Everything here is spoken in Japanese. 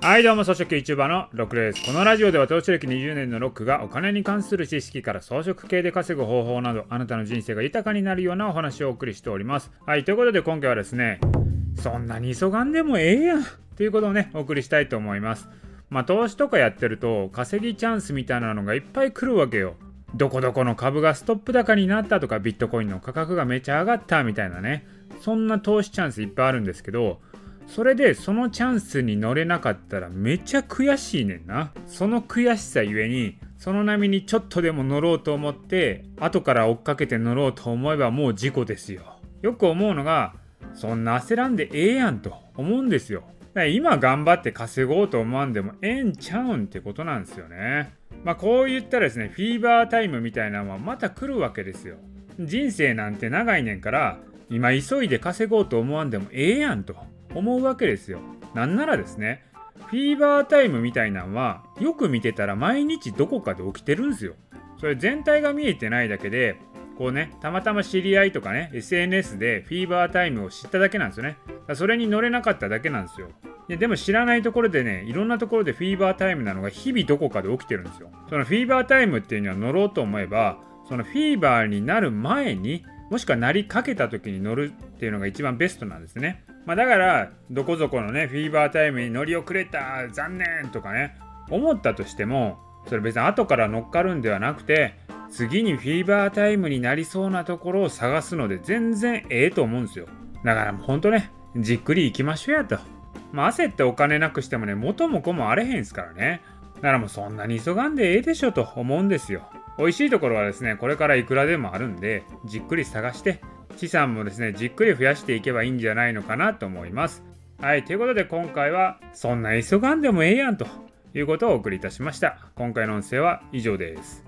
はいどうも草食 YouTuber のロックですこのラジオでは投資歴20年のロックがお金に関する知識から装飾系で稼ぐ方法などあなたの人生が豊かになるようなお話をお送りしております。はいということで今回はですねそんなに急がんでもええやんということをねお送りしたいと思います。まあ投資とかやってると稼ぎチャンスみたいなのがいっぱい来るわけよ。どこどこの株がストップ高になったとかビットコインの価格がめちゃ上がったみたいなね。そんな投資チャンスいっぱいあるんですけどそれでそのチャンスに乗れなかったらめちゃ悔しいねんな。その悔しさゆえにその波にちょっとでも乗ろうと思って後から追っかけて乗ろうと思えばもう事故ですよ。よく思うのがそんな焦らんでええやんと思うんですよ。今頑張って稼ごうと思わんでもええんちゃうんってことなんですよね。まあこう言ったらですねフィーバータイムみたいなのはまた来るわけですよ。人生なんて長いねんから今急いで稼ごうと思わんでもええやんと。思うわけですよ。なんならですね、フィーバータイムみたいなんはよく見てたら毎日どこかで起きてるんですよ。それ全体が見えてないだけで、こうね、たまたま知り合いとかね、SNS でフィーバータイムを知っただけなんですよね。それに乗れなかっただけなんですよ。ででも知らないところでね、いろんなところでフィーバータイムなのが日々どこかで起きてるんですよ。そのフィーバータイムっていうのは乗ろうと思えば、そのフィーバーになる前に、もしくはなりかけた時に乗るっていうのが一番ベストなんですね。まあ、だからどこぞこのねフィーバータイムに乗り遅れた残念とかね思ったとしてもそれ別に後から乗っかるんではなくて次にフィーバータイムになりそうなところを探すので全然ええと思うんですよ。だからもうほんとねじっくり行きましょうやと。まあ焦ってお金なくしてもね元も子もあれへんすからね。だからもうそんなに急がんでええでしょと思うんですよ。美味しいところはですねこれからいくらでもあるんでじっくり探して資産もですね、じっくり増やしていけばいいんじゃないのかなと思います。はい、ということで今回は、そんな急がんでもええやんということをお送りいたしました。今回の音声は以上です。